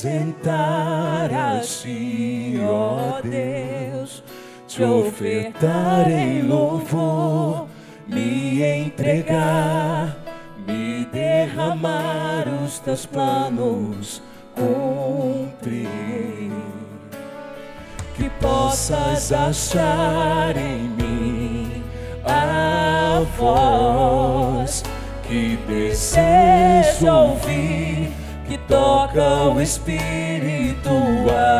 apresentar a ti, ó Deus, te ofertar em louvor, me entregar, me derramar os teus planos, cumprir. Que possas achar em mim a voz que desejo ouvir, toca o Espírito,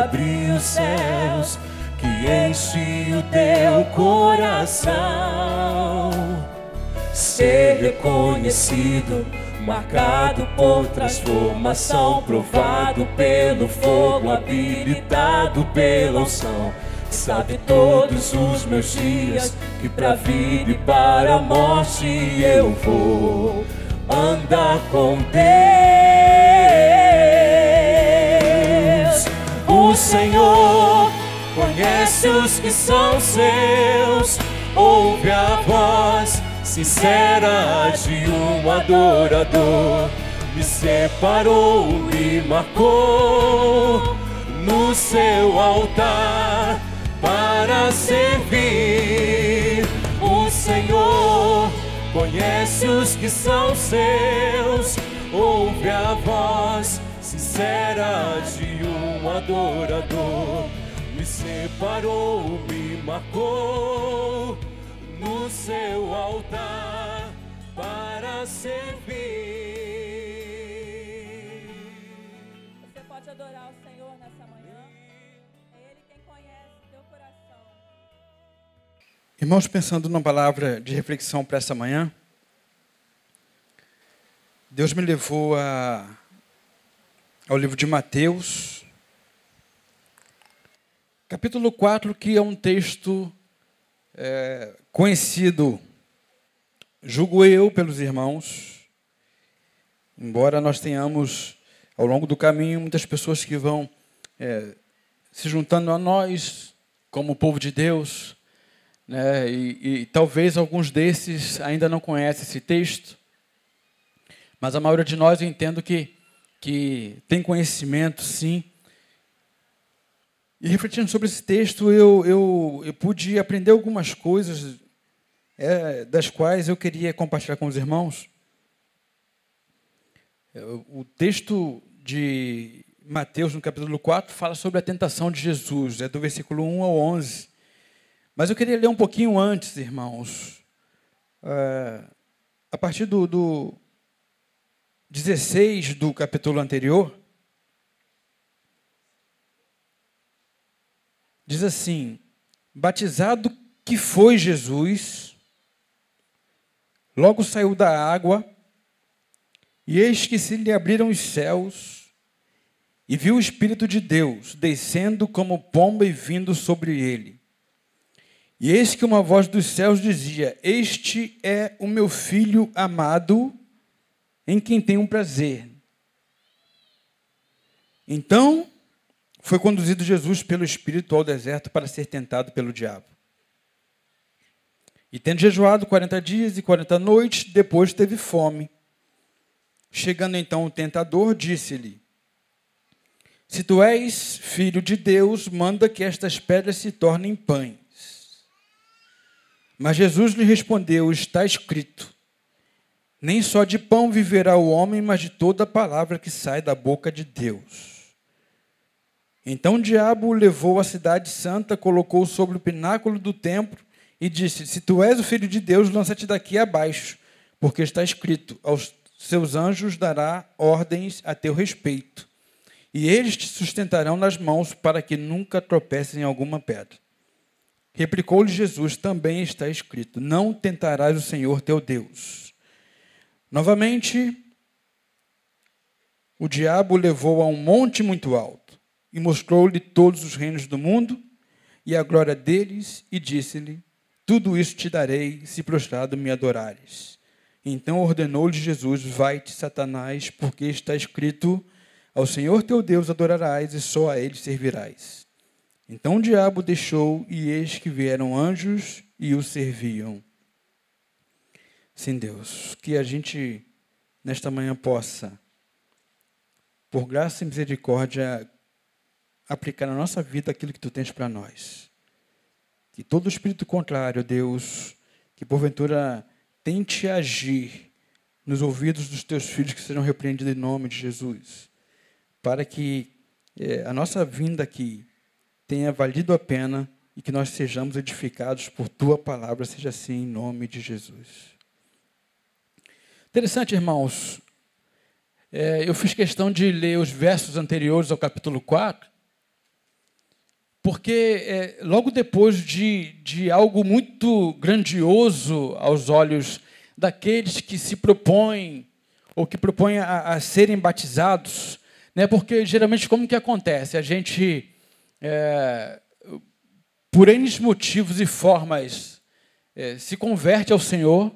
abre os céus, que enche o teu coração. Ser reconhecido, marcado por transformação, provado pelo fogo, habilitado pela unção sabe todos os meus dias que para vida e para a morte eu vou andar com Deus. O Senhor conhece os que são seus, ouve a voz sincera de um adorador. Me separou, me marcou no seu altar para servir. O Senhor conhece os que são seus, ouve a voz sincera de um adorador. Me separou, me marcou no seu altar para servir. Você pode adorar o Senhor nessa manhã. É Ele quem conhece o teu coração. Irmãos, pensando numa palavra de reflexão para essa manhã, Deus me levou a, ao livro de Mateus, capítulo 4, que é um texto é, conhecido, julgo eu, pelos irmãos, embora nós tenhamos ao longo do caminho muitas pessoas que vão é, se juntando a nós como povo de Deus, né? E, e, talvez alguns desses ainda não conhecem esse texto, mas a maioria de nós eu entendo que, que tem conhecimento, sim. E refletindo sobre esse texto, eu, eu, eu pude aprender algumas coisas é, das quais eu queria compartilhar com os irmãos. O texto de Mateus, no capítulo 4, fala sobre a tentação de Jesus, é do versículo 1 ao 11. Mas eu queria ler um pouquinho antes, irmãos. É, a partir do, do 16 do capítulo anterior, diz assim: Batizado que foi Jesus, logo saiu da água, e eis que se lhe abriram os céus, e viu o Espírito de Deus descendo como pomba e vindo sobre ele. E eis que uma voz dos céus dizia: Este é o meu filho amado, em quem tenho prazer. Então foi conduzido Jesus pelo Espírito ao deserto para ser tentado pelo diabo. E tendo jejuado 40 dias e 40 noites, depois teve fome. Chegando então o tentador, disse-lhe: Se tu és filho de Deus, manda que estas pedras se tornem pães. Mas Jesus lhe respondeu: Está escrito: Nem só de pão viverá o homem, mas de toda palavra que sai da boca de Deus. Então o diabo o levou à cidade santa, colocou sobre o pináculo do templo e disse: Se tu és o filho de Deus, lança-te daqui abaixo, porque está escrito: Aos seus anjos dará ordens a teu respeito, e eles te sustentarão nas mãos para que nunca tropeces em alguma pedra. Replicou-lhe Jesus: Também está escrito: Não tentarás o Senhor teu Deus. Novamente, o diabo o levou a um monte muito alto e mostrou-lhe todos os reinos do mundo e a glória deles, e disse-lhe: Tudo isso te darei se prostrado me adorares. Então ordenou-lhe Jesus: Vai-te, Satanás, porque está escrito: Ao Senhor teu Deus adorarás e só a ele servirás. Então o diabo deixou, e eis que vieram anjos e o serviam. Sim, Deus, que a gente nesta manhã possa por graça e misericórdia, aplicar na nossa vida aquilo que tu tens para nós. Que todo espírito contrário, Deus, que porventura tente agir nos ouvidos dos teus filhos que serão repreendidos em nome de Jesus, para que é, a nossa vinda aqui tenha valido a pena e que nós sejamos edificados por tua palavra, seja assim em nome de Jesus. Interessante, irmãos. É, eu fiz questão de ler os versos anteriores ao capítulo 4, porque é, logo depois de, de algo muito grandioso aos olhos daqueles que se propõem ou que propõem a, a serem batizados, né? porque geralmente como que acontece? A gente, é, por N motivos e formas, é, se converte ao Senhor,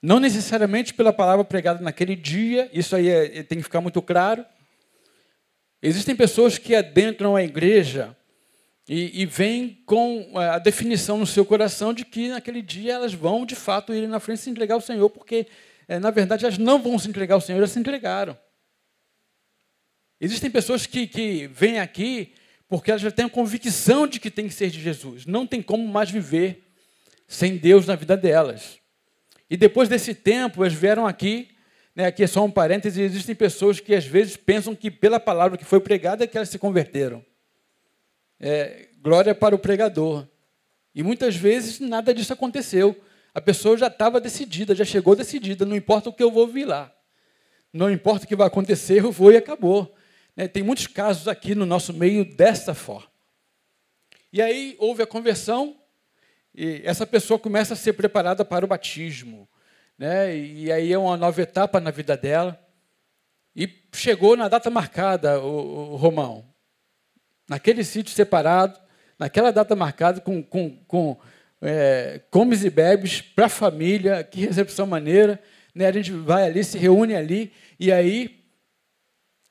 não necessariamente pela palavra pregada naquele dia, isso aí é, tem que ficar muito claro. Existem pessoas que adentram a igreja e, e vêm com é, a definição no seu coração de que naquele dia elas vão de fato ir na frente se entregar ao Senhor, porque é, na verdade elas não vão se entregar ao Senhor, elas se entregaram. Existem pessoas que, que vêm aqui porque elas já têm a convicção de que tem que ser de Jesus. Não tem como mais viver sem Deus na vida delas. E depois desse tempo, eles vieram aqui, né, aqui é só um parêntese, existem pessoas que às vezes pensam que pela palavra que foi pregada é que elas se converteram. É, glória para o pregador. E muitas vezes nada disso aconteceu. A pessoa já estava decidida, já chegou decidida, não importa o que eu vou vir lá. Não importa o que vai acontecer, eu vou e acabou. Né, tem muitos casos aqui no nosso meio dessa forma. E aí houve a conversão, e essa pessoa começa a ser preparada para o batismo. Né? E aí é uma nova etapa na vida dela. E chegou na data marcada, o, o Romão. Naquele sítio separado, naquela data marcada, com, com, com é, comes e bebes para a família, que recepção maneira. Né? A gente vai ali, se reúne ali, e aí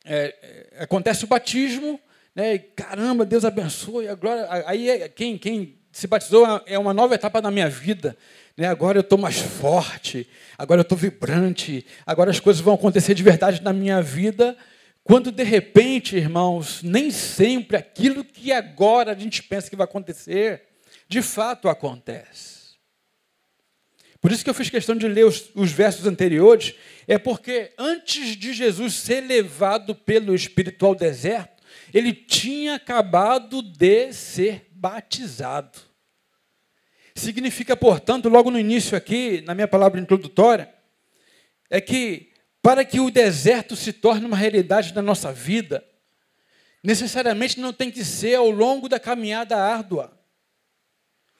é, é acontece o batismo, né? E, caramba, Deus abençoe, a glória. Aí é, quem, quem se batizou é uma nova etapa na minha vida. Né? Agora eu estou mais forte, agora eu estou vibrante, agora as coisas vão acontecer de verdade na minha vida. Quando de repente, irmãos, nem sempre aquilo que agora a gente pensa que vai acontecer, de fato acontece. Por isso que eu fiz questão de ler os, os versos anteriores, é porque antes de Jesus ser levado pelo Espírito ao deserto, ele tinha acabado de ser batizado. Significa, portanto, logo no início aqui, na minha palavra introdutória, é que para que o deserto se torne uma realidade na nossa vida, necessariamente não tem que ser ao longo da caminhada árdua.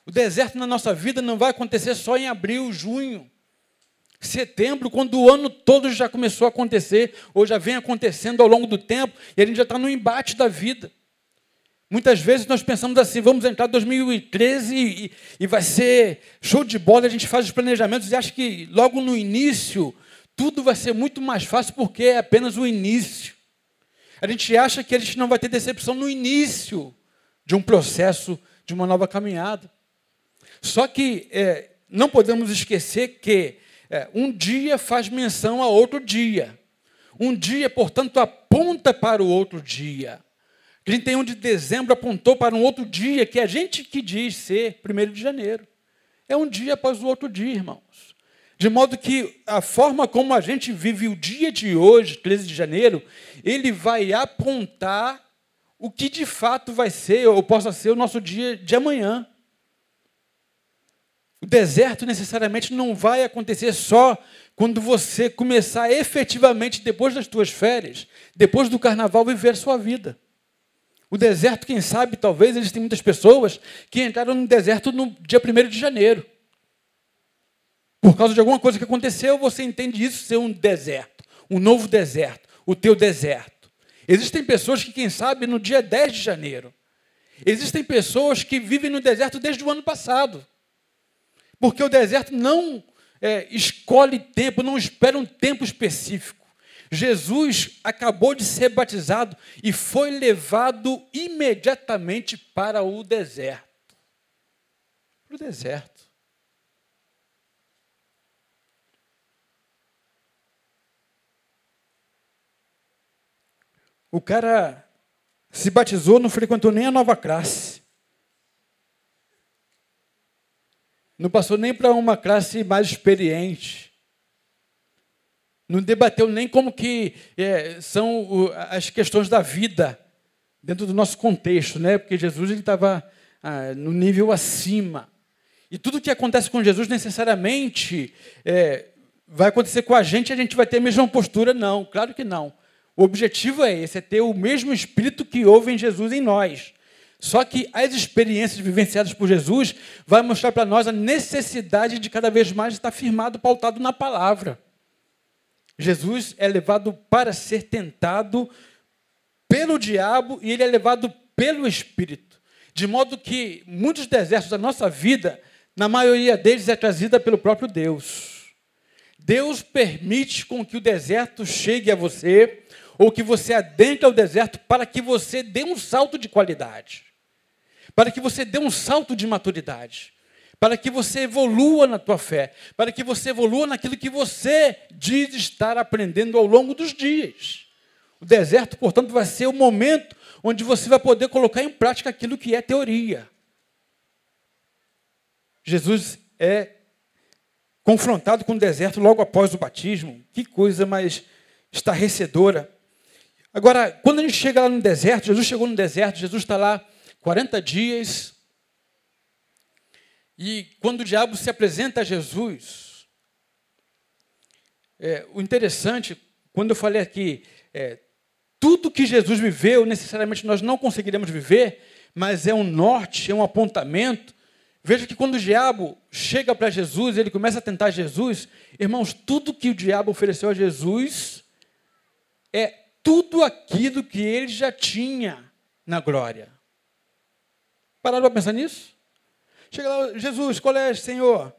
O deserto na nossa vida não vai acontecer só em abril, junho, setembro, quando o ano todo já começou a acontecer, ou já vem acontecendo ao longo do tempo, e a gente já está no embate da vida. Muitas vezes nós pensamos assim, vamos entrar em 2013 e, e, vai ser show de bola, a gente faz os planejamentos e acha que logo no início tudo vai ser muito mais fácil porque é apenas o início. A gente acha que a gente não vai ter decepção no início de um processo, de uma nova caminhada. Só que é, não podemos esquecer que é, um dia faz menção a outro dia. Um dia, portanto, aponta para o outro dia. 31 de dezembro apontou para um outro dia que a gente que diz ser 1 de janeiro. É um dia após o outro dia, irmãos. De modo que a forma como a gente vive o dia de hoje, 13 de janeiro, ele vai apontar o que de fato vai ser ou possa ser o nosso dia de amanhã. O deserto necessariamente não vai acontecer só quando você começar efetivamente, depois das suas férias, depois do carnaval, viver a sua vida. O deserto, quem sabe, talvez existem muitas pessoas que entraram no deserto no dia 1 de janeiro. Por causa de alguma coisa que aconteceu, você entende isso ser um deserto, um novo deserto, o teu deserto. Existem pessoas que, quem sabe, no dia 10 de janeiro. Existem pessoas que vivem no deserto desde o ano passado. Porque o deserto não é, escolhe tempo, não espera um tempo específico. Jesus acabou de ser batizado e foi levado imediatamente para o deserto. Para o deserto. O cara se batizou, não frequentou nem a nova classe. Não passou nem para uma classe mais experiente. Não debateu nem como que é, são as questões da vida dentro do nosso contexto, né? Porque Jesus ele estava ah, no nível acima. E tudo que acontece com Jesus necessariamente é, vai acontecer com a gente a gente vai ter a mesma postura? Não, claro que não. O objetivo é esse, é ter o mesmo espírito que houve em Jesus em nós. Só que as experiências vivenciadas por Jesus vai mostrar para nós a necessidade de cada vez mais estar firmado, pautado na palavra. Jesus é levado para ser tentado pelo diabo e ele é levado pelo Espírito. De modo que muitos desertos da nossa vida, na maioria deles, é trazida pelo próprio Deus. Deus permite com que o deserto chegue a você, ou que você adentre ao deserto, para que você dê um salto de qualidade, para que você dê um salto de maturidade para que você evolua na tua fé, para que você evolua naquilo que você diz estar aprendendo ao longo dos dias. O deserto, portanto, vai ser o momento onde você vai poder colocar em prática aquilo que é teoria. Jesus é confrontado com o deserto logo após o batismo. Que coisa mais estarrecedora. Agora, quando a gente chega lá no deserto, Jesus chegou no deserto, Jesus está lá 40 dias, e quando o diabo se apresenta a Jesus, é, o interessante, quando eu falei aqui, é, tudo que Jesus viveu, necessariamente nós não conseguiremos viver, mas é um norte, é um apontamento. Veja que quando o diabo chega para Jesus, ele começa a tentar Jesus, irmãos, tudo que o diabo ofereceu a Jesus é tudo aquilo que ele já tinha na glória. Pararam para pensar nisso? Chega lá, Jesus, é, Senhor?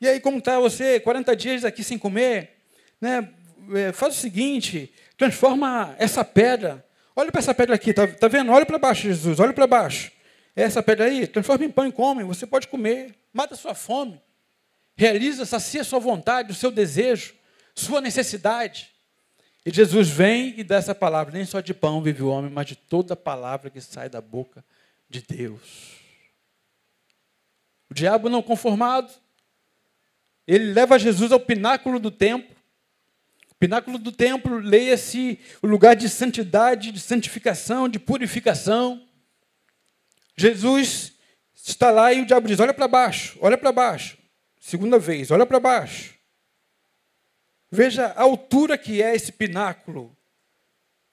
E aí, como está você? 40 dias aqui sem comer? Né? É, faz o seguinte, transforma essa pedra. Olha para essa pedra aqui, tá, tá vendo? Olha para baixo, Jesus, olha para baixo. É essa pedra aí, transforma em pão e come. Você pode comer, mata sua fome. Realiza, sacia sua vontade, o seu desejo, sua necessidade. E Jesus vem e dá essa palavra: nem só de pão vive o homem, mas de toda palavra que sai da boca de Deus. O diabo não conformado, ele leva Jesus ao pináculo do templo. O pináculo do templo, leia-se o lugar de santidade, de santificação, de purificação. Jesus está lá e o diabo diz: Olha para baixo, olha para baixo. Segunda vez, olha para baixo. Veja a altura que é esse pináculo.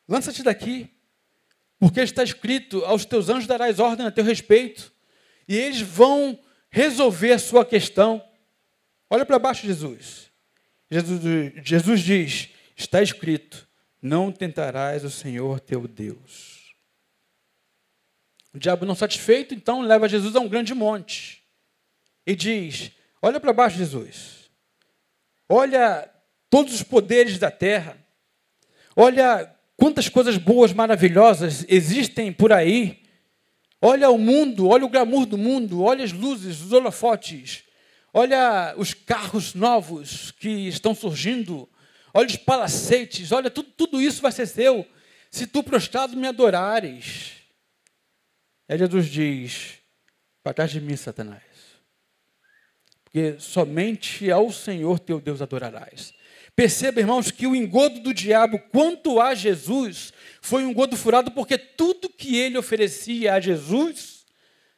Lança-te daqui, porque está escrito: Aos teus anjos darás ordem a teu respeito, e eles vão resolver a sua questão. Olha para baixo, Jesus. Jesus. Jesus diz: está escrito, não tentarás o Senhor teu Deus. O diabo não satisfeito, então leva Jesus a um grande monte e diz: Olha para baixo, Jesus. Olha todos os poderes da terra. Olha quantas coisas boas, maravilhosas existem por aí. Olha o mundo, olha o glamour do mundo, olha as luzes, os holofotes, olha os carros novos que estão surgindo, olha os palacetes, olha tudo, tudo isso vai ser seu se tu prostrado me adorares. Aí Jesus diz: para trás de mim, Satanás, porque somente ao Senhor teu Deus adorarás. Perceba, irmãos, que o engodo do diabo quanto a Jesus foi um engodo furado, porque tudo que ele oferecia a Jesus,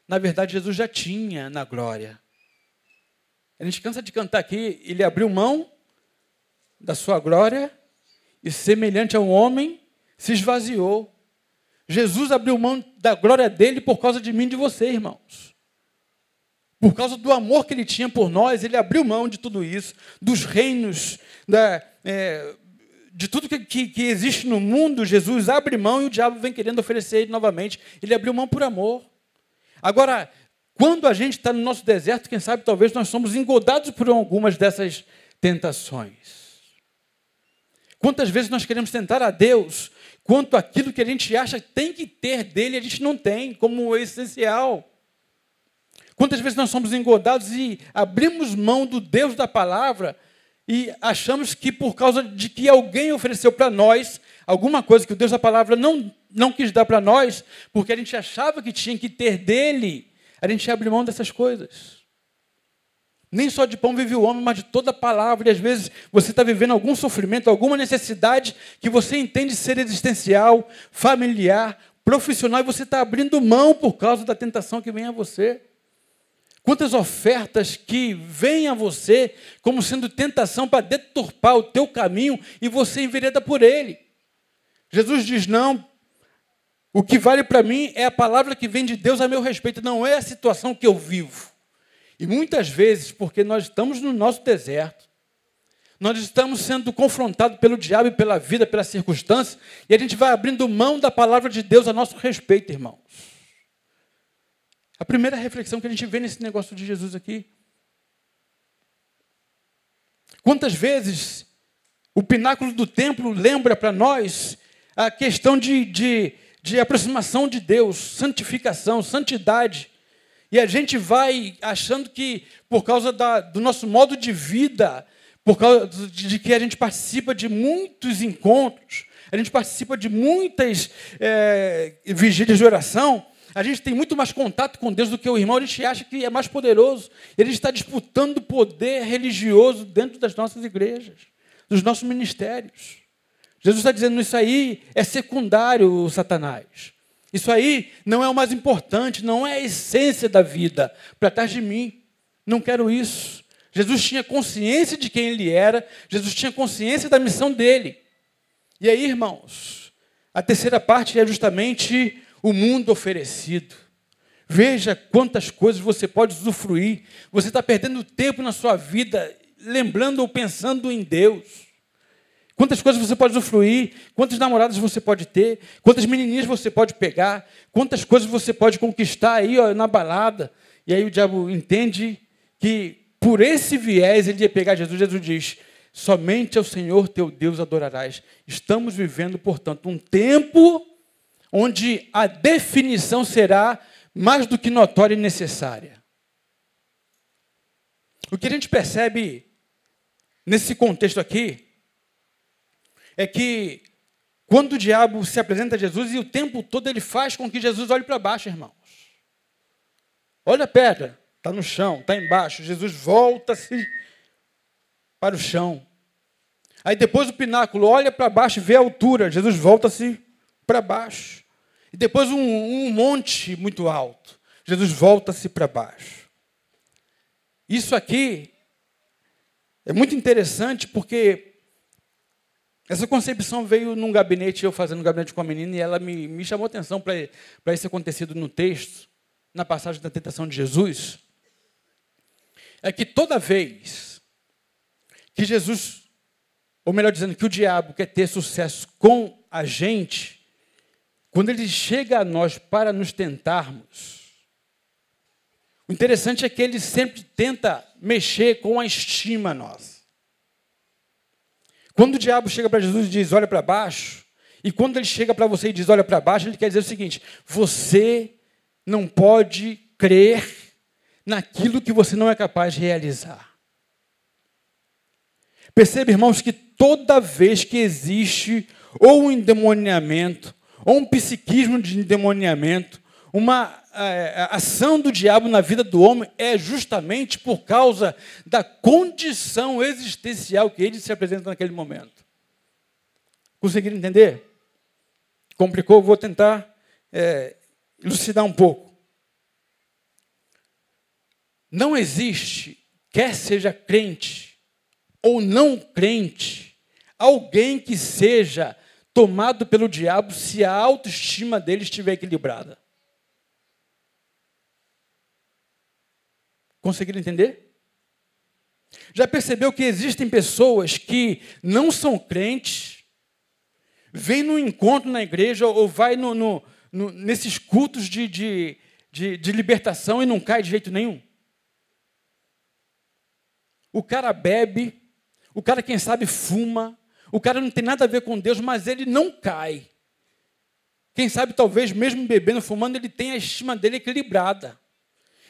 na verdade, Jesus já tinha na glória. A gente cansa de cantar aqui, ele abriu mão da sua glória e, semelhante a um homem, se esvaziou. Jesus abriu mão da glória dele por causa de mim e de você, irmãos. Por causa do amor que ele tinha por nós, ele abriu mão de tudo isso, dos reinos, da, é, de tudo que, que, que, existe no mundo. Jesus abre mão e o diabo vem querendo oferecer ele novamente. Ele abriu mão por amor. Agora, quando a gente está no nosso deserto, quem sabe talvez nós somos engodados por algumas dessas tentações. Quantas vezes nós queremos tentar a Deus quanto aquilo que a gente acha que tem que ter dele, a gente não tem, como essencial. Quantas vezes nós somos engodados e abrimos mão do Deus da palavra e achamos que por causa de que alguém ofereceu para nós alguma coisa que o Deus da palavra não, não quis dar para nós, porque a gente achava que tinha que ter dele, a gente abre mão dessas coisas. Nem só de pão vive o homem, mas de toda palavra. E às vezes você está vivendo algum sofrimento, alguma necessidade que você entende ser existencial, familiar, profissional, e você está abrindo mão por causa da tentação que vem a você. Quantas ofertas que vêm a você como sendo tentação para deturpar o teu caminho e você envereda por ele. Jesus diz: não, o que vale para mim é a palavra que vem de Deus a meu respeito, não é a situação que eu vivo. E muitas vezes, porque nós estamos no nosso deserto, nós estamos sendo confrontados pelo diabo e pela vida, pela circunstância, e a gente vai abrindo mão da palavra de Deus a nosso respeito, irmãos. A primeira reflexão que a gente vê nesse negócio de Jesus aqui. Quantas vezes o pináculo do templo lembra para nós a questão de, de, de aproximação de Deus, santificação, santidade. E a gente vai achando que, por causa da, do nosso modo de vida, por causa de que a gente participa de muitos encontros, a gente participa de muitas é, vigílias de oração, a gente tem muito mais contato com Deus do que o irmão, a gente acha que é mais poderoso. Ele está disputando poder religioso dentro das nossas igrejas, dos nossos ministérios. Jesus está dizendo: isso aí é secundário, Satanás. Isso aí não é o mais importante, não é a essência da vida. Para trás de mim, não quero isso. Jesus tinha consciência de quem ele era, Jesus tinha consciência da missão dele. E aí, irmãos, a terceira parte é justamente o mundo oferecido. Veja quantas coisas você pode usufruir. Você está perdendo tempo na sua vida lembrando ou pensando em Deus. Quantas coisas você pode usufruir, quantas namoradas você pode ter, quantas menininhas você pode pegar, quantas coisas você pode conquistar aí ó, na balada. E aí o diabo entende que por esse viés ele ia pegar Jesus. Jesus diz: somente ao Senhor teu Deus adorarás. Estamos vivendo, portanto, um tempo onde a definição será mais do que notória e necessária. O que a gente percebe nesse contexto aqui é que quando o diabo se apresenta a Jesus e o tempo todo ele faz com que Jesus olhe para baixo, irmãos. Olha a pedra, está no chão, está embaixo. Jesus volta-se para o chão. Aí depois o pináculo olha para baixo e vê a altura. Jesus volta-se para baixo. E depois um, um monte muito alto. Jesus volta-se para baixo. Isso aqui é muito interessante porque essa concepção veio num gabinete, eu fazendo um gabinete com a menina, e ela me, me chamou atenção para isso acontecido no texto, na passagem da tentação de Jesus. É que toda vez que Jesus, ou melhor dizendo, que o diabo quer ter sucesso com a gente, quando ele chega a nós para nos tentarmos, o interessante é que ele sempre tenta mexer com a estima nossa. Quando o diabo chega para Jesus e diz, olha para baixo, e quando ele chega para você e diz, olha para baixo, ele quer dizer o seguinte: você não pode crer naquilo que você não é capaz de realizar. Perceba, irmãos, que toda vez que existe ou um endemoniamento, ou um psiquismo de endemoniamento, uma é, ação do diabo na vida do homem é justamente por causa da condição existencial que ele se apresenta naquele momento. Conseguiram entender? Complicou, vou tentar é, elucidar um pouco. Não existe, quer seja crente ou não crente, alguém que seja tomado pelo diabo se a autoestima dele estiver equilibrada. Conseguiram entender? Já percebeu que existem pessoas que não são crentes, vêm no encontro na igreja ou vai no, no, no, nesses cultos de, de, de, de libertação e não cai de jeito nenhum? O cara bebe, o cara, quem sabe, fuma, o cara não tem nada a ver com Deus, mas ele não cai. Quem sabe, talvez, mesmo bebendo, fumando, ele tem a estima dele equilibrada.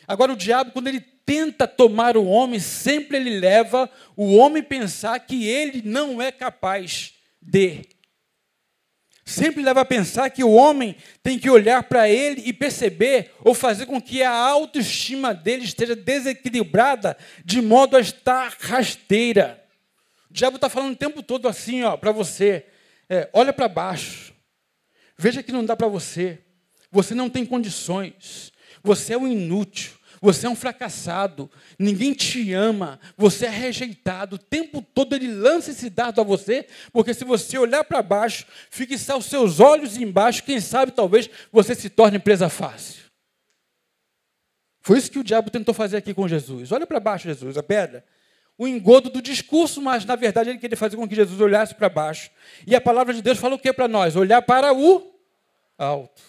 Agora, o diabo, quando ele tenta tomar o homem, sempre ele leva o homem pensar que ele não é capaz de. sempre leva a pensar que o homem tem que olhar para ele e perceber ou fazer com que a autoestima dele esteja desequilibrada de modo a estar rasteira. O diabo está falando o tempo todo assim, ó, para você. É, olha para baixo. Veja que não dá para você. Você não tem condições. Você é um inútil. Você é um fracassado, ninguém te ama, você é rejeitado. O tempo todo ele lança esse dardo a você, porque se você olhar para baixo, fixar os seus olhos embaixo, quem sabe talvez você se torne presa fácil. Foi isso que o diabo tentou fazer aqui com Jesus. Olha para baixo, Jesus, a pedra. O engodo do discurso, mas na verdade ele queria fazer com que Jesus olhasse para baixo. E a palavra de Deus fala o que para nós? Olhar para o alto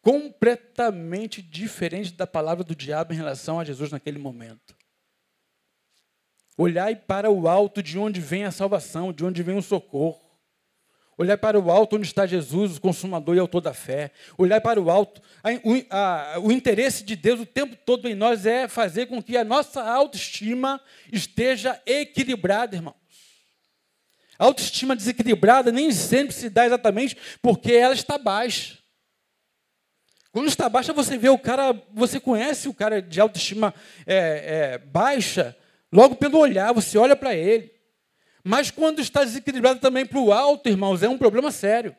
completamente diferente da palavra do diabo em relação a Jesus naquele momento. Olhai para o alto de onde vem a salvação, de onde vem o socorro. Olhar para o alto onde está Jesus, o consumador e autor da fé. Olhar para o alto. O, a, o interesse de Deus o tempo todo em nós é fazer com que a nossa autoestima esteja equilibrada, irmãos. A autoestima desequilibrada nem sempre se dá exatamente porque ela está baixa. Quando está baixa, você vê o cara, você conhece o cara de autoestima é, é, baixa, logo pelo olhar, você olha para ele. Mas quando está desequilibrado também para o alto, irmãos, é um problema sério.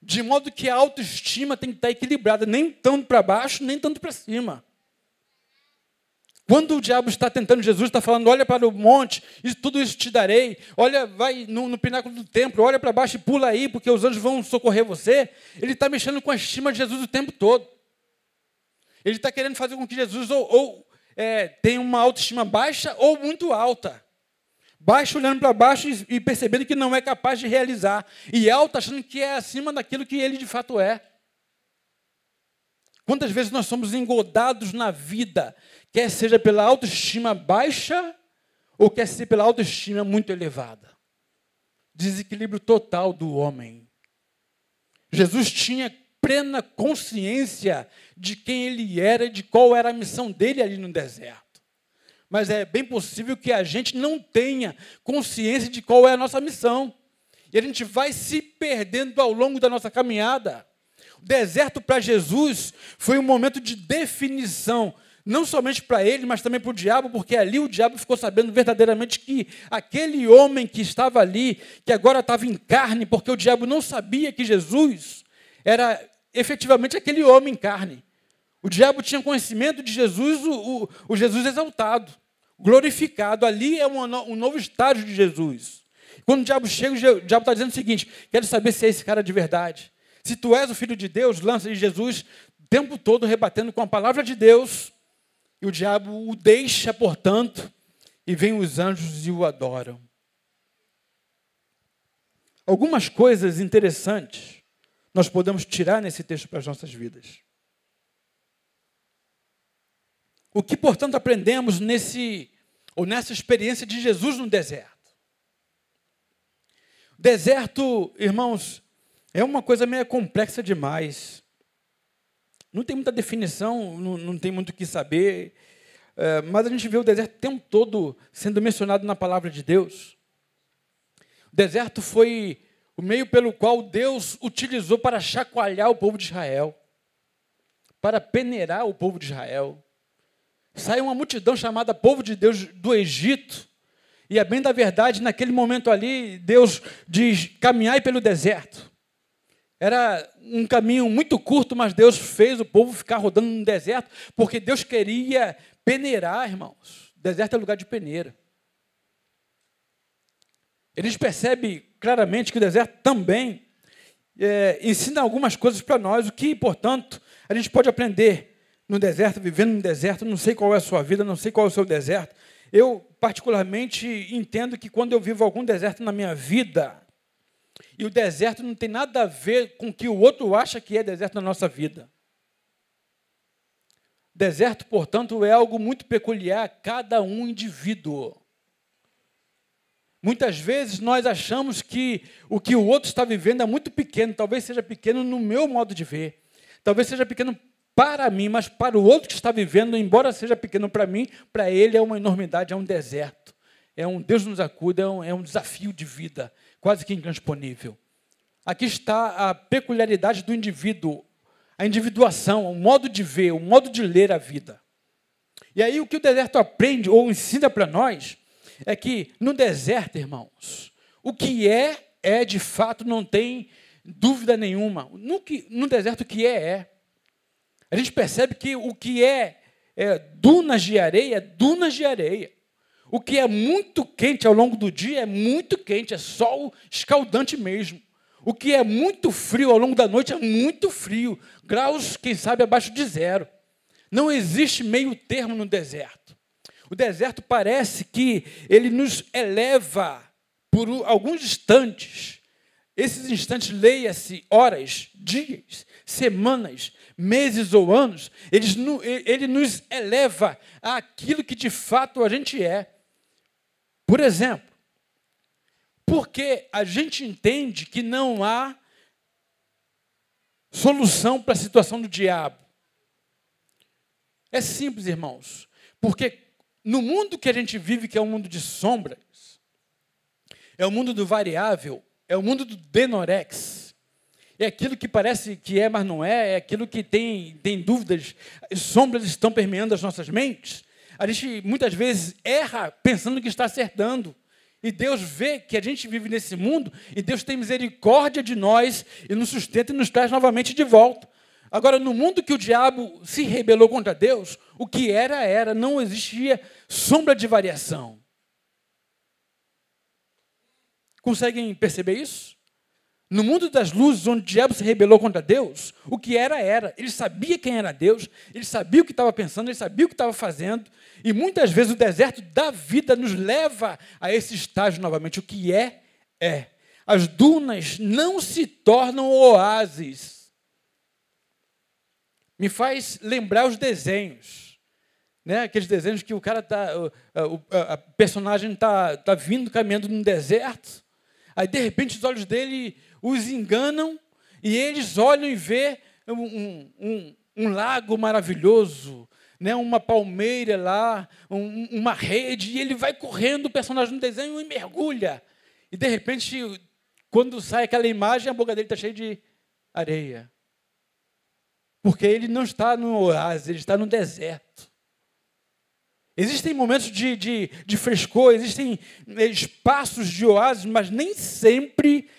De modo que a autoestima tem que estar equilibrada, nem tanto para baixo, nem tanto para cima. Quando o diabo está tentando, Jesus está falando: olha para o monte, isso, tudo isso te darei. Olha, vai no, no pináculo do templo, olha para baixo e pula aí, porque os anjos vão socorrer você. Ele está mexendo com a estima de Jesus o tempo todo. Ele está querendo fazer com que Jesus ou, ou é, tenha uma autoestima baixa ou muito alta. Baixa olhando para baixo e, percebendo que não é capaz de realizar. E alta achando que é acima daquilo que ele de fato é. Quantas vezes nós somos engodados na vida quer seja pela autoestima baixa ou quer ser pela autoestima muito elevada. Desequilíbrio total do homem. Jesus tinha plena consciência de quem ele era e de qual era a missão dele ali no deserto. Mas é bem possível que a gente não tenha consciência de qual é a nossa missão. E a gente vai se perdendo ao longo da nossa caminhada. O deserto para Jesus foi um momento de definição não somente para ele, mas também para o diabo, porque ali o diabo ficou sabendo verdadeiramente que aquele homem que estava ali, que agora estava em carne, porque o diabo não sabia que Jesus era efetivamente aquele homem em carne. O diabo tinha conhecimento de Jesus, o, o, o Jesus exaltado, glorificado. Ali é um, um novo estágio de Jesus. Quando o diabo chega, o diabo está dizendo o seguinte: quero saber se é esse cara de verdade. Se tu és o filho de Deus, lança de Jesus o tempo todo rebatendo com a palavra de Deus e o diabo o deixa, portanto, e vem os anjos e o adoram. Algumas coisas interessantes nós podemos tirar nesse texto para as nossas vidas. O que, portanto, aprendemos nesse ou nessa experiência de Jesus no deserto? Deserto, irmãos, é uma coisa meio complexa demais. Não tem muita definição, não, não tem muito o que saber, é, mas a gente vê o deserto o tempo todo sendo mencionado na palavra de Deus. O deserto foi o meio pelo qual Deus utilizou para chacoalhar o povo de Israel, para peneirar o povo de Israel. Saiu uma multidão chamada povo de Deus do Egito, e é bem da verdade, naquele momento ali, Deus diz: caminhai pelo deserto. Era um caminho muito curto, mas Deus fez o povo ficar rodando no deserto, porque Deus queria peneirar, irmãos. deserto é lugar de peneira. Eles percebem claramente que o deserto também é, ensina algumas coisas para nós, o que, portanto, a gente pode aprender no deserto, vivendo no deserto. Não sei qual é a sua vida, não sei qual é o seu deserto. Eu, particularmente, entendo que quando eu vivo algum deserto na minha vida, e o deserto não tem nada a ver com o que o outro acha que é deserto na nossa vida. Deserto, portanto, é algo muito peculiar a cada um indivíduo. Muitas vezes nós achamos que o que o outro está vivendo é muito pequeno, talvez seja pequeno no meu modo de ver, talvez seja pequeno para mim, mas para o outro que está vivendo, embora seja pequeno para mim, para ele é uma enormidade, é um deserto. É um Deus nos acuda, é um, é um desafio de vida quase que intransponível. Aqui está a peculiaridade do indivíduo, a individuação, o modo de ver, o modo de ler a vida. E aí o que o deserto aprende ou ensina para nós é que no deserto, irmãos, o que é, é de fato, não tem dúvida nenhuma. No, que, no deserto, o que é, é. A gente percebe que o que é, é dunas de areia, dunas de areia. O que é muito quente ao longo do dia é muito quente, é sol escaldante mesmo. O que é muito frio ao longo da noite é muito frio, graus, quem sabe, abaixo de zero. Não existe meio termo no deserto. O deserto parece que ele nos eleva por alguns instantes. Esses instantes, leia-se horas, dias, semanas, meses ou anos, eles, ele nos eleva àquilo que de fato a gente é. Por exemplo, porque a gente entende que não há solução para a situação do diabo. É simples, irmãos, porque no mundo que a gente vive, que é um mundo de sombras, é o mundo do variável, é o mundo do denorex, é aquilo que parece que é, mas não é, é aquilo que tem, tem dúvidas, sombras estão permeando as nossas mentes. A gente muitas vezes erra pensando que está acertando. E Deus vê que a gente vive nesse mundo e Deus tem misericórdia de nós e nos sustenta e nos traz novamente de volta. Agora, no mundo que o diabo se rebelou contra Deus, o que era, era, não existia sombra de variação. Conseguem perceber isso? No mundo das luzes, onde o diabo se rebelou contra Deus, o que era, era. Ele sabia quem era Deus, ele sabia o que estava pensando, ele sabia o que estava fazendo. E muitas vezes o deserto da vida nos leva a esse estágio novamente. O que é, é. As dunas não se tornam oásis. Me faz lembrar os desenhos. Né? Aqueles desenhos que o cara tá, o, a, personagem está tá vindo caminhando no deserto, aí de repente os olhos dele os enganam e eles olham e vê um, um, um lago maravilhoso, né, uma palmeira lá, um, uma rede, e ele vai correndo, o personagem no desenho, e mergulha. E de repente, quando sai aquela imagem, a boca dele está cheia de areia. Porque ele não está no oásis, ele está no deserto. Existem momentos de, de, de frescor, existem espaços de oásis, mas nem sempre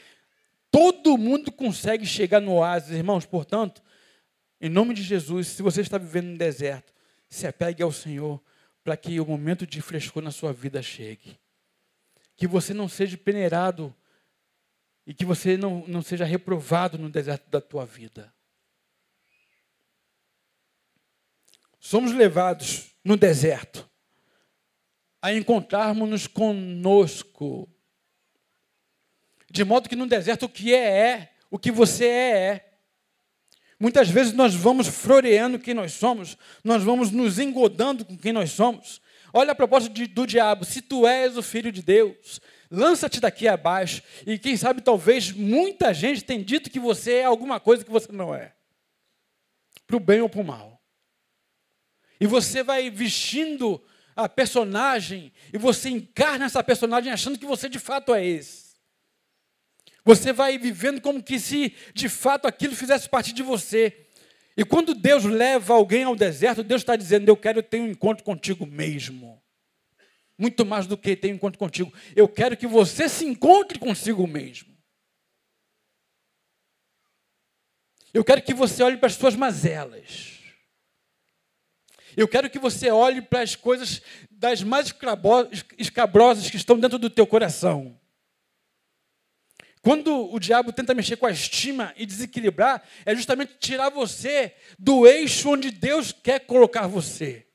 Todo mundo consegue chegar no oásis, irmãos. Portanto, em nome de Jesus, se você está vivendo no deserto, se apegue ao Senhor para que o momento de frescor na sua vida chegue. Que você não seja peneirado e que você não, não seja reprovado no deserto da tua vida. Somos levados no deserto a encontrarmos-nos conosco de modo que no deserto o que é, é, o que você é, é. Muitas vezes nós vamos floreando quem nós somos, nós vamos nos engodando com quem nós somos. Olha a proposta de, do diabo: se tu és o filho de Deus, lança-te daqui abaixo. E quem sabe, talvez muita gente tenha dito que você é alguma coisa que você não é, para o bem ou para o mal. E você vai vestindo a personagem, e você encarna essa personagem achando que você de fato é esse. Você vai vivendo como que se de fato aquilo fizesse parte de você. E quando Deus leva alguém ao deserto, Deus está dizendo: Eu quero ter um encontro contigo mesmo. Muito mais do que ter um encontro contigo. Eu quero que você se encontre consigo mesmo. Eu quero que você olhe para as suas mazelas. Eu quero que você olhe para as coisas das mais escabrosas que estão dentro do teu coração. Quando o diabo tenta mexer com a estima e desequilibrar, é justamente tirar você do eixo onde Deus quer colocar você.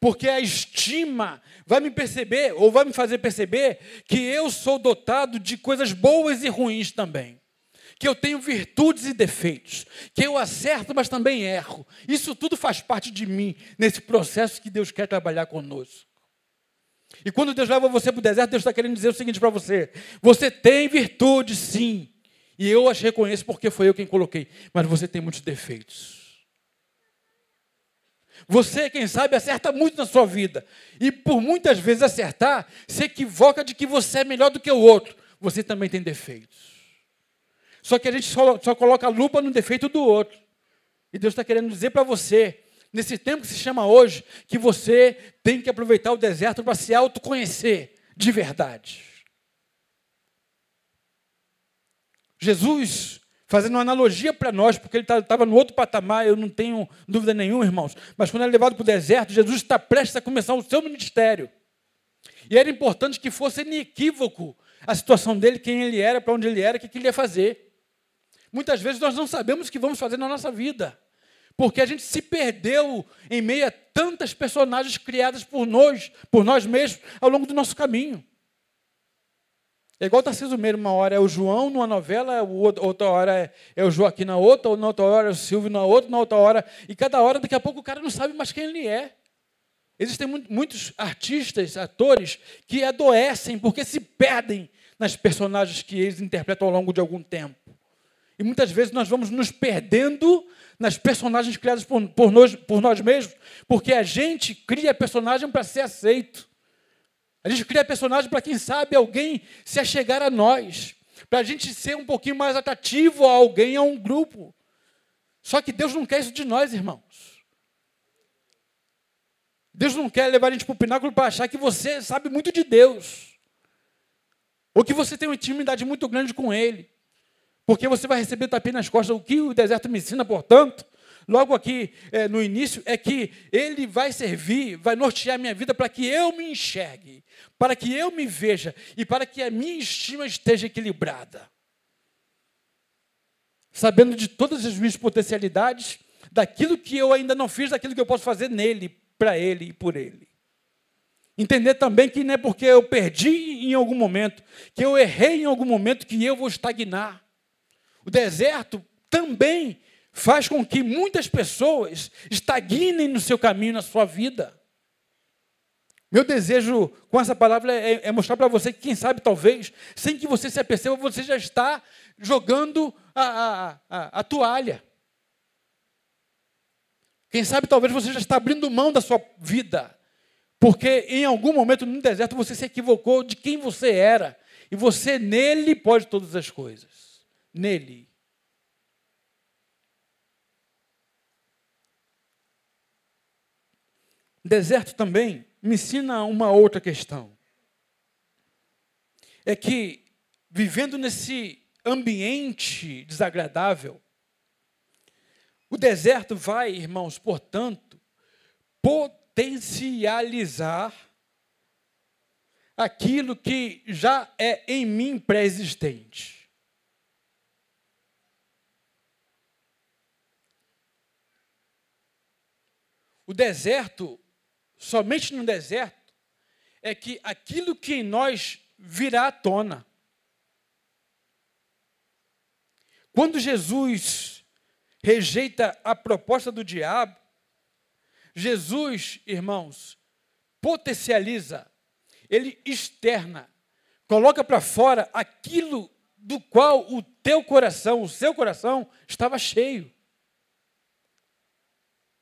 Porque a estima vai me perceber, ou vai me fazer perceber, que eu sou dotado de coisas boas e ruins também. Que eu tenho virtudes e defeitos. Que eu acerto, mas também erro. Isso tudo faz parte de mim, nesse processo que Deus quer trabalhar conosco. E quando Deus leva você para o deserto, Deus está querendo dizer o seguinte para você: você tem virtude, sim. E eu as reconheço porque foi eu quem coloquei. Mas você tem muitos defeitos. Você, quem sabe, acerta muito na sua vida. E por muitas vezes acertar, se equivoca de que você é melhor do que o outro. você também tem defeitos. Só que a gente só, só coloca a lupa no defeito do outro. E Deus está querendo dizer para você, nesse tempo que se chama hoje, que você tem que aproveitar o deserto para se autoconhecer de verdade. Jesus, fazendo uma analogia para nós, porque ele estava no outro patamar, eu não tenho dúvida nenhuma, irmãos, mas quando ele é levado para o deserto, Jesus está prestes a começar o seu ministério. E era importante que fosse inequívoco a situação dele, quem ele era, para onde ele era, o que ele ia fazer. Muitas vezes nós não sabemos o que vamos fazer na nossa vida, porque a gente se perdeu em meio a tantas personagens criadas por nós, por nós mesmos, ao longo do nosso caminho. É igual Tarcísio Meiro, uma hora é o João numa novela, outra hora é, é o Joaquim na outra, ou na outra hora é o Silvio na outra, na outra hora, e cada hora, daqui a pouco, o cara não sabe mais quem ele é. Existem muitos artistas, atores, que adoecem porque se perdem nas personagens que eles interpretam ao longo de algum tempo. E muitas vezes nós vamos nos perdendo nas personagens criadas por, por, nós, por nós mesmos, porque a gente cria personagem para ser aceito. A gente cria personagem para, quem sabe, alguém se achegar a nós, para a gente ser um pouquinho mais atrativo a alguém, a um grupo. Só que Deus não quer isso de nós, irmãos. Deus não quer levar a gente para o pináculo para achar que você sabe muito de Deus. Ou que você tem uma intimidade muito grande com Ele. Porque você vai receber tapinha nas costas. O que o deserto me ensina, portanto, logo aqui é, no início, é que Ele vai servir, vai nortear a minha vida para que eu me enxergue, para que eu me veja e para que a minha estima esteja equilibrada. Sabendo de todas as minhas potencialidades, daquilo que eu ainda não fiz, daquilo que eu posso fazer nele, para Ele e por Ele. Entender também que não é porque eu perdi em algum momento, que eu errei em algum momento, que eu vou estagnar. O deserto também faz com que muitas pessoas estagnem no seu caminho, na sua vida. Meu desejo com essa palavra é, é mostrar para você que, quem sabe, talvez, sem que você se aperceba, você já está jogando a, a, a, a toalha. Quem sabe talvez você já está abrindo mão da sua vida, porque em algum momento no deserto você se equivocou de quem você era, e você nele pode todas as coisas. Nele. Deserto também me ensina uma outra questão. É que, vivendo nesse ambiente desagradável, o deserto vai, irmãos, portanto, potencializar aquilo que já é em mim pré-existente. O deserto, somente no deserto, é que aquilo que em nós virá à tona. Quando Jesus rejeita a proposta do diabo, Jesus, irmãos, potencializa, ele externa, coloca para fora aquilo do qual o teu coração, o seu coração, estava cheio.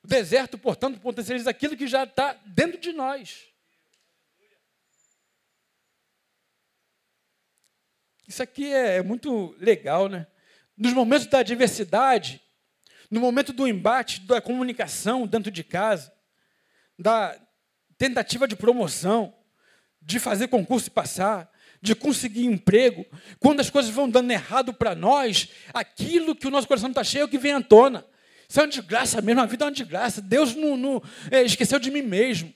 O deserto, portanto, potencializa aquilo que já está dentro de nós. Isso aqui é, é muito legal, né? Nos momentos da adversidade, no momento do embate, da comunicação dentro de casa, da tentativa de promoção, de fazer concurso e passar, de conseguir emprego, quando as coisas vão dando errado para nós, aquilo que o nosso coração está cheio é que vem à tona. Isso é uma desgraça mesmo, a vida é uma desgraça. Deus não, não é, esqueceu de mim mesmo.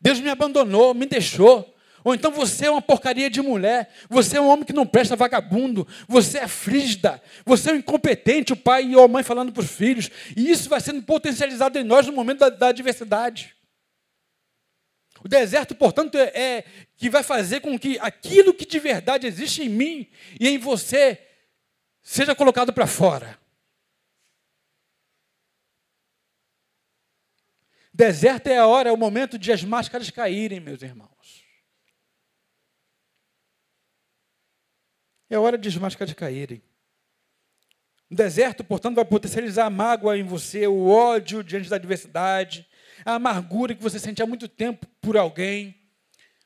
Deus me abandonou, me deixou. Ou então você é uma porcaria de mulher, você é um homem que não presta vagabundo, você é frígida, você é um incompetente, o pai e a mãe falando para os filhos, e isso vai sendo potencializado em nós no momento da, da adversidade. O deserto, portanto, é, é que vai fazer com que aquilo que de verdade existe em mim e em você seja colocado para fora. Deserto é a hora, é o momento de as máscaras caírem, meus irmãos. É hora de as máscaras caírem. O deserto, portanto, vai potencializar a mágoa em você, o ódio diante da adversidade, a amargura que você sente há muito tempo por alguém.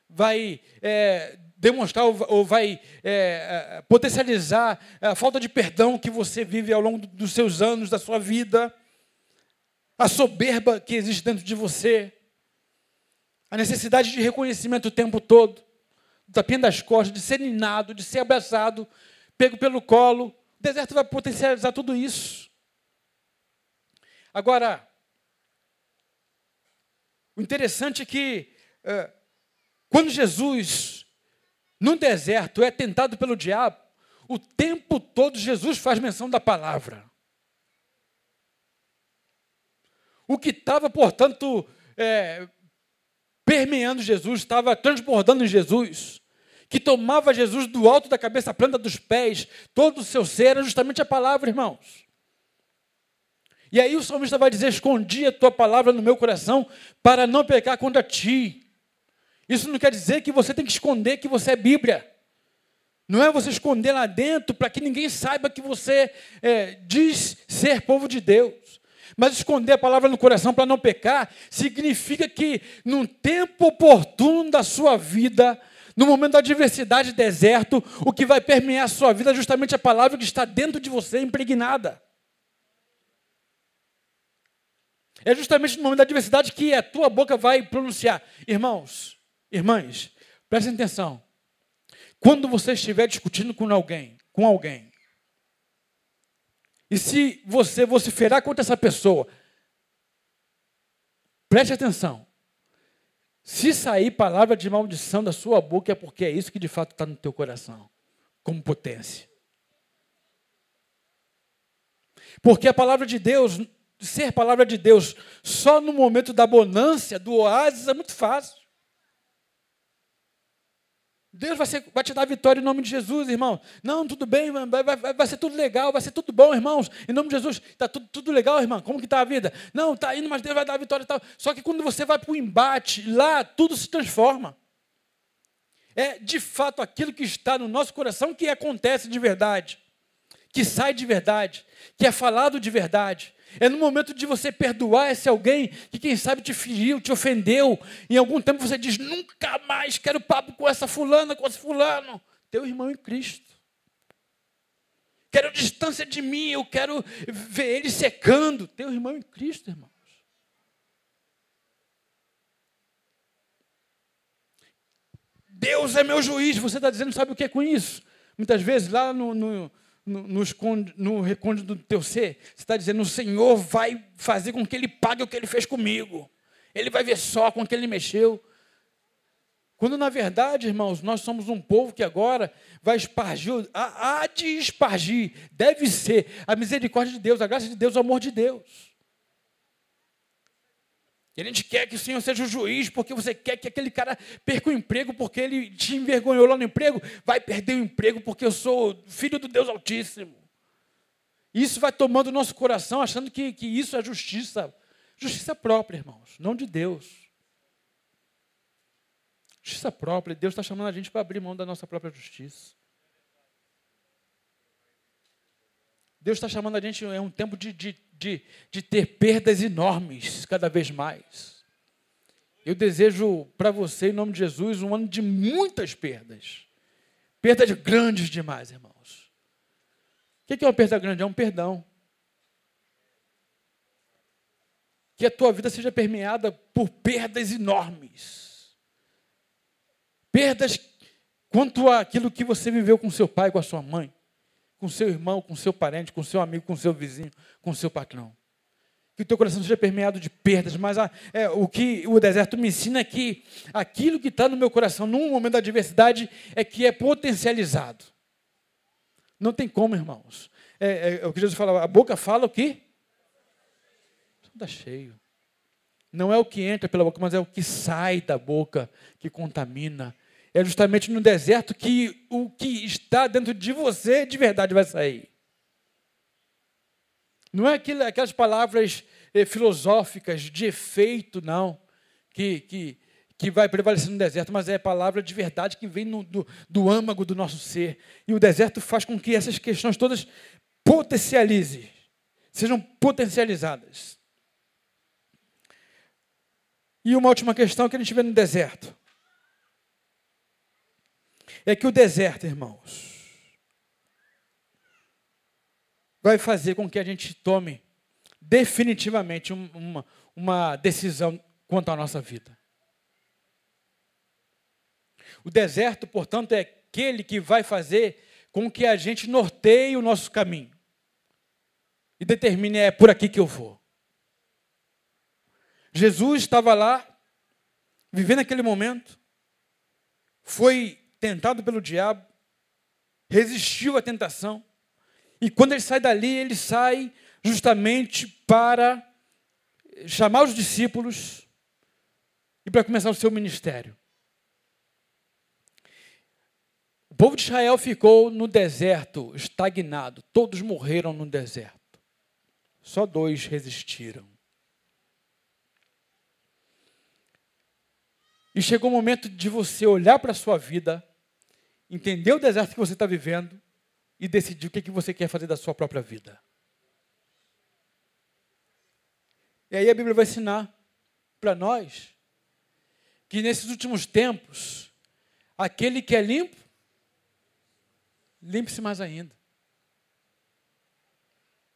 Vai é, demonstrar ou vai é, é, potencializar a falta de perdão que você vive ao longo dos seus anos, da sua vida, a soberba que existe dentro de você, a necessidade de reconhecimento o tempo todo, do tapinha das costas, de ser ninado, de ser abraçado, pego pelo colo. O deserto vai potencializar tudo isso. Agora, o interessante é que, é, quando Jesus, no deserto, é tentado pelo diabo, o tempo todo Jesus faz menção da palavra. O que estava, portanto, é, permeando Jesus, estava transbordando em Jesus, que tomava Jesus do alto da cabeça planta dos pés, todo o seu ser, era justamente a palavra, irmãos. E aí o salmista vai dizer: Escondi a tua palavra no meu coração para não pecar contra ti. Isso não quer dizer que você tem que esconder que você é Bíblia. Não é você esconder lá dentro para que ninguém saiba que você é, diz ser povo de Deus. Mas esconder a palavra no coração para não pecar significa que, num tempo oportuno da sua vida, no momento da adversidade deserto, o que vai permear a sua vida é justamente a palavra que está dentro de você, impregnada. É justamente no momento da adversidade que a tua boca vai pronunciar. Irmãos, irmãs, prestem atenção. Quando você estiver discutindo com alguém, com alguém, e se você vociferar contra essa pessoa, preste atenção. Se sair palavra de maldição da sua boca, é porque é isso que de fato está no teu coração, como potência. Porque a palavra de Deus ser palavra de Deus só no momento da bonância, do oásis, é muito fácil. Deus vai, ser, vai, te dar vitória em nome de Jesus, irmão. Não, tudo bem, vai, vai, vai, ser tudo legal, vai ser tudo bom, irmãos. Em nome de Jesus, está tudo, tudo legal, irmão. Como que está a vida? Não, está indo, mas Deus vai dar vitória e tal. Só que quando você vai para o embate, lá tudo se transforma. É de fato aquilo que está no nosso coração que acontece de verdade, que sai de verdade, que é falado de verdade. É no momento de você perdoar esse alguém que, quem sabe, te feriu, te ofendeu. Em algum tempo você diz: nunca mais quero papo com essa fulana, com esse fulano. Teu irmão em Cristo. Quero distância de mim, eu quero ver ele secando. Teu irmão em Cristo, irmãos. Deus é meu juiz. Você está dizendo, sabe o que é com isso? Muitas vezes, lá no, no no, no, esconde, no recôndito do teu ser, você está dizendo: o Senhor vai fazer com que ele pague o que ele fez comigo. Ele vai ver só com que ele mexeu. Quando na verdade, irmãos, nós somos um povo que agora vai espargir, há de espargir, deve ser a misericórdia de Deus, a graça de Deus, o amor de Deus. E a gente quer que o Senhor seja o juiz, porque você quer que aquele cara perca o emprego, porque ele te envergonhou lá no emprego, vai perder o emprego, porque eu sou filho do Deus Altíssimo. Isso vai tomando o nosso coração, achando que, que isso é justiça. Justiça própria, irmãos, não de Deus. Justiça própria, Deus está chamando a gente para abrir mão da nossa própria justiça. Deus está chamando a gente, é um tempo de, de, de, de ter perdas enormes, cada vez mais. Eu desejo para você, em nome de Jesus, um ano de muitas perdas. Perdas grandes demais, irmãos. O que é uma perda grande? É um perdão. Que a tua vida seja permeada por perdas enormes. Perdas quanto àquilo que você viveu com seu pai, com a sua mãe com seu irmão, com seu parente, com seu amigo, com seu vizinho, com seu patrão. Que o teu coração seja permeado de perdas, mas a, é, o que o deserto me ensina é que aquilo que está no meu coração num momento da adversidade é que é potencializado. Não tem como, irmãos. É, é, é o que Jesus fala, a boca fala o quê? Está cheio. Não é o que entra pela boca, mas é o que sai da boca que contamina, é justamente no deserto que o que está dentro de você de verdade vai sair. Não é aquelas palavras eh, filosóficas de efeito, não, que, que, que vai prevalecer no deserto, mas é a palavra de verdade que vem no, do, do âmago do nosso ser. E o deserto faz com que essas questões todas potencializem, sejam potencializadas. E uma última questão que a gente vê no deserto é que o deserto, irmãos, vai fazer com que a gente tome definitivamente uma, uma decisão quanto à nossa vida. O deserto, portanto, é aquele que vai fazer com que a gente norteie o nosso caminho e determine é por aqui que eu vou. Jesus estava lá, vivendo aquele momento, foi tentado pelo diabo, resistiu à tentação, e quando ele sai dali, ele sai justamente para chamar os discípulos e para começar o seu ministério. O povo de Israel ficou no deserto, estagnado. Todos morreram no deserto. Só dois resistiram. E chegou o momento de você olhar para a sua vida, entender o deserto que você está vivendo e decidir o que, que você quer fazer da sua própria vida. E aí a Bíblia vai ensinar para nós que nesses últimos tempos, aquele que é limpo, limpe-se mais ainda.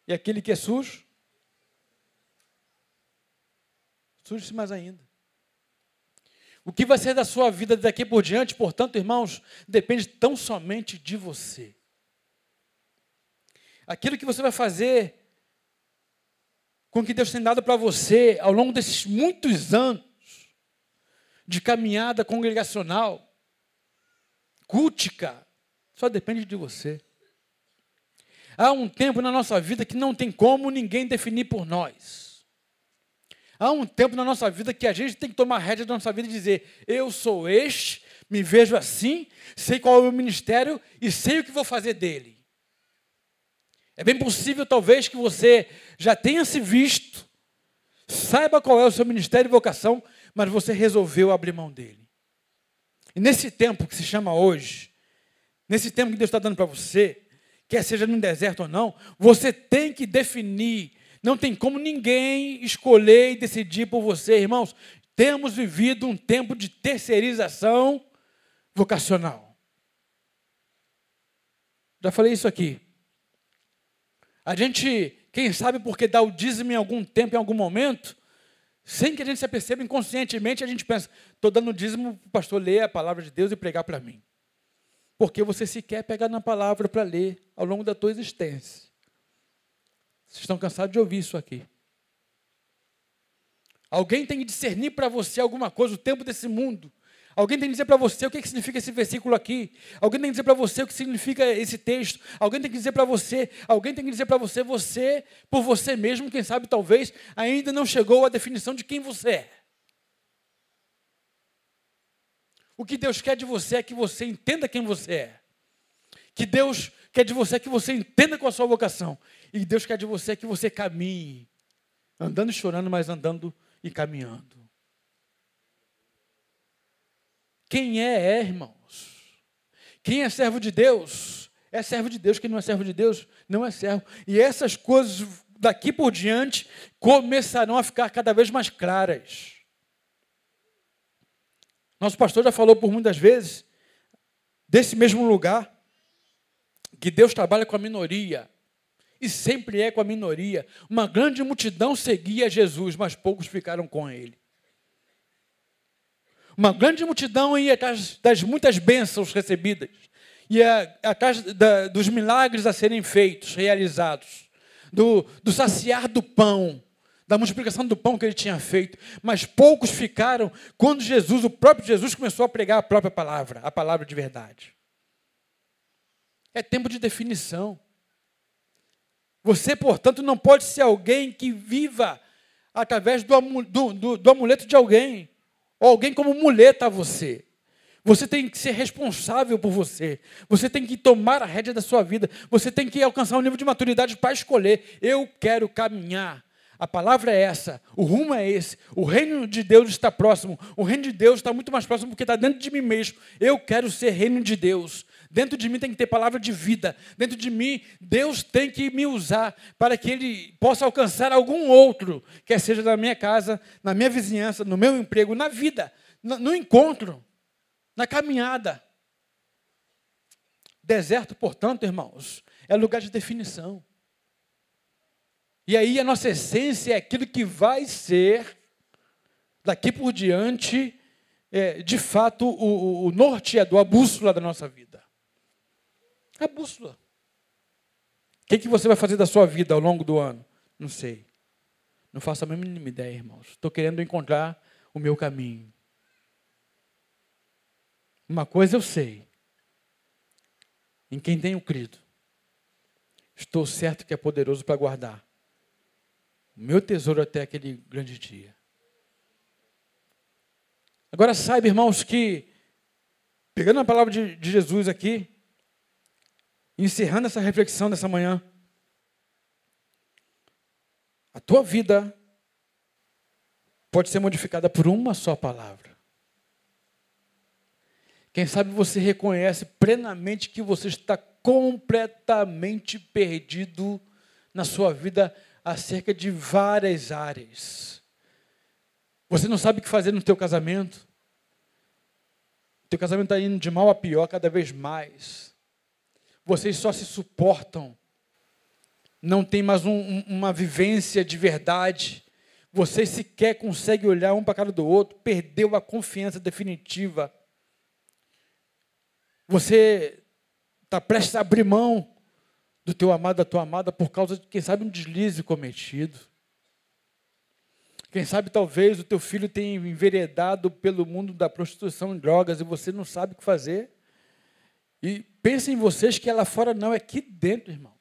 E aquele que é sujo, suje-se mais ainda. O que vai ser da sua vida daqui por diante, portanto, irmãos, depende tão somente de você. Aquilo que você vai fazer com o que Deus tem dado para você ao longo desses muitos anos de caminhada congregacional, cultica, só depende de você. Há um tempo na nossa vida que não tem como ninguém definir por nós. Há um tempo na nossa vida que a gente tem que tomar rédea da nossa vida e dizer: Eu sou este, me vejo assim, sei qual é o meu ministério e sei o que vou fazer dele. É bem possível, talvez, que você já tenha se visto, saiba qual é o seu ministério e vocação, mas você resolveu abrir mão dele. E nesse tempo que se chama hoje, nesse tempo que Deus está dando para você, quer seja no deserto ou não, você tem que definir. Não tem como ninguém escolher e decidir por você, irmãos. Temos vivido um tempo de terceirização vocacional. Já falei isso aqui. A gente, quem sabe porque dá o dízimo em algum tempo, em algum momento, sem que a gente se aperceba inconscientemente, a gente pensa, estou dando dízimo para o pastor ler a palavra de Deus e pregar para mim. Porque você sequer pega na palavra para ler ao longo da tua existência. Vocês estão cansados de ouvir isso aqui. Alguém tem que discernir para você alguma coisa, o tempo desse mundo. Alguém tem que dizer para você o que, que significa esse versículo aqui. Alguém tem que dizer para você o que significa esse texto. Alguém tem que dizer para você, alguém tem que dizer para você, você, por você mesmo, quem sabe talvez, ainda não chegou à definição de quem você é. O que Deus quer de você é que você entenda quem você é. Que Deus quer de você que você entenda qual a sua vocação. E Deus quer de você que você caminhe, andando e chorando, mas andando e caminhando. Quem é, é, irmãos. Quem é servo de Deus, é servo de Deus. Quem não é servo de Deus, não é servo. E essas coisas daqui por diante começarão a ficar cada vez mais claras. Nosso pastor já falou por muitas vezes desse mesmo lugar que Deus trabalha com a minoria e sempre é com a minoria. Uma grande multidão seguia Jesus, mas poucos ficaram com ele. Uma grande multidão ia atrás das muitas bênçãos recebidas, ia atrás da, dos milagres a serem feitos, realizados, do, do saciar do pão, da multiplicação do pão que ele tinha feito, mas poucos ficaram quando Jesus, o próprio Jesus, começou a pregar a própria palavra, a palavra de verdade. É tempo de definição. Você, portanto, não pode ser alguém que viva através do, do, do, do amuleto de alguém ou alguém como muleta a você. Você tem que ser responsável por você. Você tem que tomar a rédea da sua vida. Você tem que alcançar um nível de maturidade para escolher. Eu quero caminhar. A palavra é essa. O rumo é esse. O reino de Deus está próximo. O reino de Deus está muito mais próximo porque está dentro de mim mesmo. Eu quero ser reino de Deus. Dentro de mim tem que ter palavra de vida. Dentro de mim, Deus tem que me usar para que Ele possa alcançar algum outro, quer seja na minha casa, na minha vizinhança, no meu emprego, na vida, no encontro, na caminhada. Deserto, portanto, irmãos, é lugar de definição. E aí a nossa essência é aquilo que vai ser, daqui por diante, é, de fato, o, o norteador, a bússola da nossa vida. A bússola. O que, que você vai fazer da sua vida ao longo do ano? Não sei. Não faço a mínima ideia, irmãos. Estou querendo encontrar o meu caminho. Uma coisa eu sei. Em quem tenho crido. Estou certo que é poderoso para guardar o meu tesouro até aquele grande dia. Agora saiba, irmãos, que, pegando a palavra de, de Jesus aqui, encerrando essa reflexão dessa manhã, a tua vida pode ser modificada por uma só palavra. Quem sabe você reconhece plenamente que você está completamente perdido na sua vida acerca de várias áreas. Você não sabe o que fazer no teu casamento. O teu casamento está indo de mal a pior cada vez mais. Vocês só se suportam. Não tem mais um, uma vivência de verdade. Vocês sequer conseguem olhar um para a cara do outro. Perdeu a confiança definitiva. Você está prestes a abrir mão do teu amado, da tua amada, por causa de, quem sabe, um deslize cometido. Quem sabe, talvez, o teu filho tenha enveredado pelo mundo da prostituição e drogas e você não sabe o que fazer. E pensem em vocês que é lá fora não, é aqui dentro, irmãos.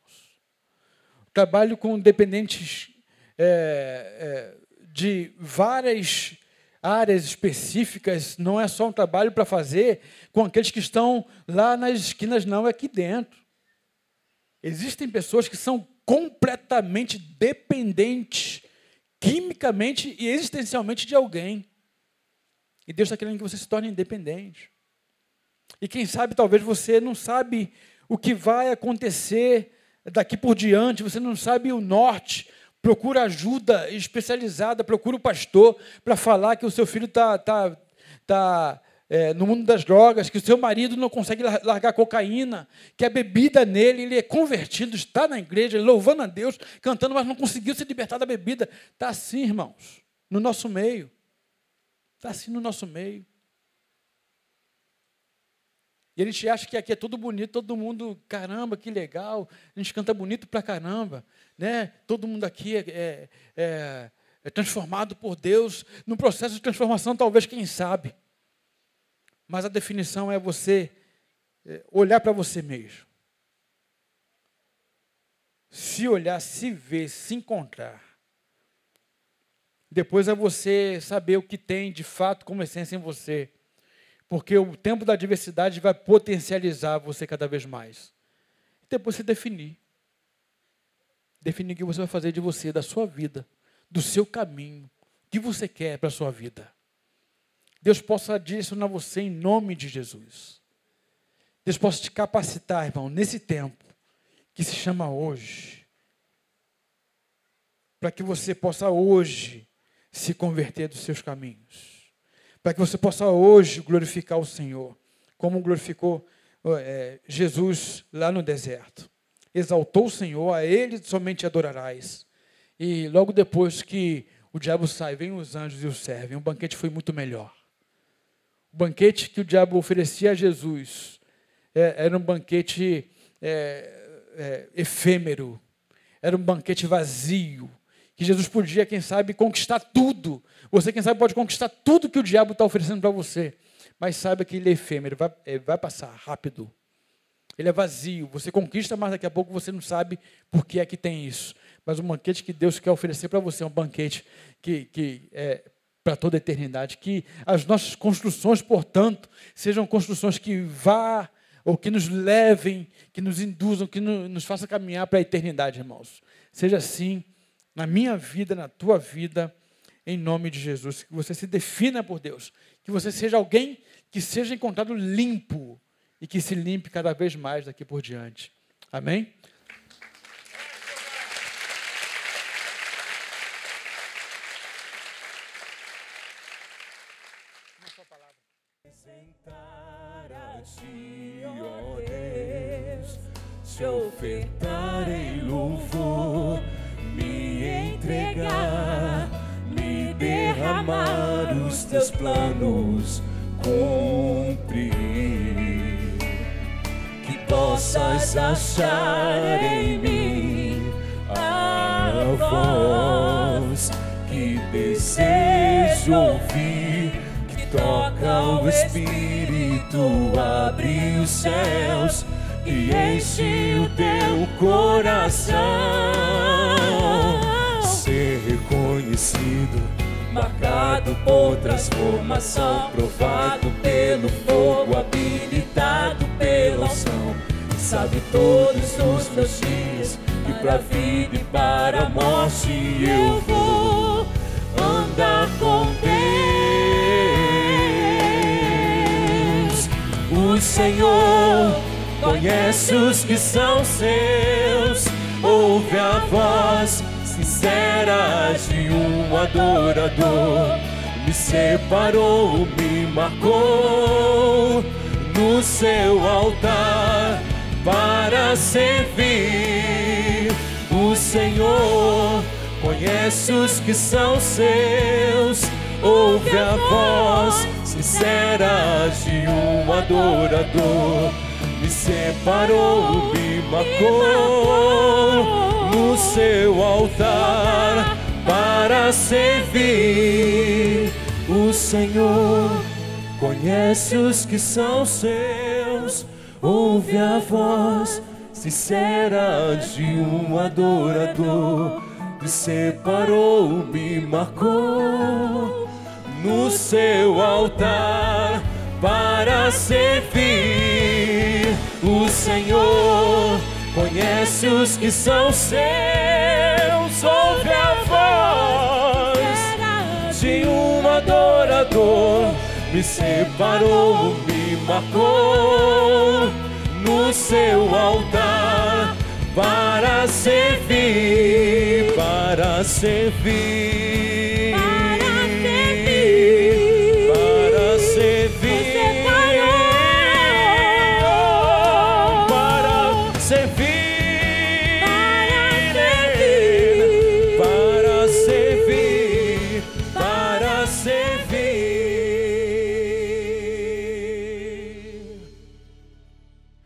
Trabalho com dependentes é, é, de várias áreas específicas, não é só um trabalho para fazer com aqueles que estão lá nas esquinas, não, é aqui dentro. Existem pessoas que são completamente dependentes, quimicamente e existencialmente de alguém. E Deus está querendo que você se torne independente. E quem sabe, talvez você não sabe o que vai acontecer daqui por diante, você não sabe o norte. Procura ajuda especializada, procura o pastor para falar que o seu filho está tá, tá, é, no mundo das drogas, que o seu marido não consegue largar cocaína, que a bebida nele, ele é convertido, está na igreja, louvando a Deus, cantando, mas não conseguiu se libertar da bebida. Está assim, irmãos, no nosso meio. Está assim no nosso meio. E a gente acha que aqui é tudo bonito, todo mundo, caramba, que legal, a gente canta bonito pra caramba, né? Todo mundo aqui é, é, é, é transformado por Deus, no processo de transformação, talvez, quem sabe. Mas a definição é você é, olhar para você mesmo. Se olhar, se ver, se encontrar. Depois é você saber o que tem de fato como essência em você. Porque o tempo da diversidade vai potencializar você cada vez mais. Depois você definir. Definir o que você vai fazer de você, da sua vida, do seu caminho, o que você quer para a sua vida. Deus possa direcionar você em nome de Jesus. Deus possa te capacitar, irmão, nesse tempo que se chama hoje, para que você possa hoje se converter dos seus caminhos, para que você possa hoje glorificar o Senhor, como glorificou é, Jesus lá no deserto. Exaltou o Senhor, a Ele somente adorarás. E logo depois que o diabo sai, vem os anjos e o servem. O banquete foi muito melhor. O banquete que o diabo oferecia a Jesus é, era um banquete é, é, efêmero, era um banquete vazio, que Jesus podia, quem sabe, conquistar tudo. Você, quem sabe, pode conquistar tudo que o diabo está oferecendo para você, mas saiba que ele é efêmero, vai, é, vai passar rápido. Ele é vazio, você conquista, mas daqui a pouco você não sabe por que é que tem isso. Mas o banquete que Deus quer oferecer para você é um banquete que, que é, para toda a eternidade. Que as nossas construções, portanto, sejam construções que vá ou que nos levem, que nos induzam, que nos façam caminhar para a eternidade, irmãos. Seja assim na minha vida, na tua vida, em nome de Jesus. Que você se defina por Deus. Que você seja alguém que seja encontrado limpo e que se limpe cada vez mais daqui por diante. Amém? Apresentar a ti, ó Deus, te ofertarei teus planos, cumprir. Que possas achar em mim a voz que desejo ouvir, que toca o Espírito, abre os céus e enche o teu coração. Ser reconhecido, marcado por transformação, provado pelo fogo, habilitado pela unção. Sabe todos os meus dias que pra vida e para a morte eu vou andar com Deus. O Senhor conhece os que são seus, ouve a voz sincera de um adorador. Me separou, me marcou no seu altar para servir. O Senhor conhece os que são seus, ouve a voz sincera de um adorador. Me separou, me marcou no seu altar para servir. O Senhor conhece os que são seus, ouve a voz sincera de um adorador. Me separou, me marcou no seu altar para servir. O Senhor conhece os que são seus, ouve a voz de um adorador. Me separou, me marcou no seu altar para servir, para servir.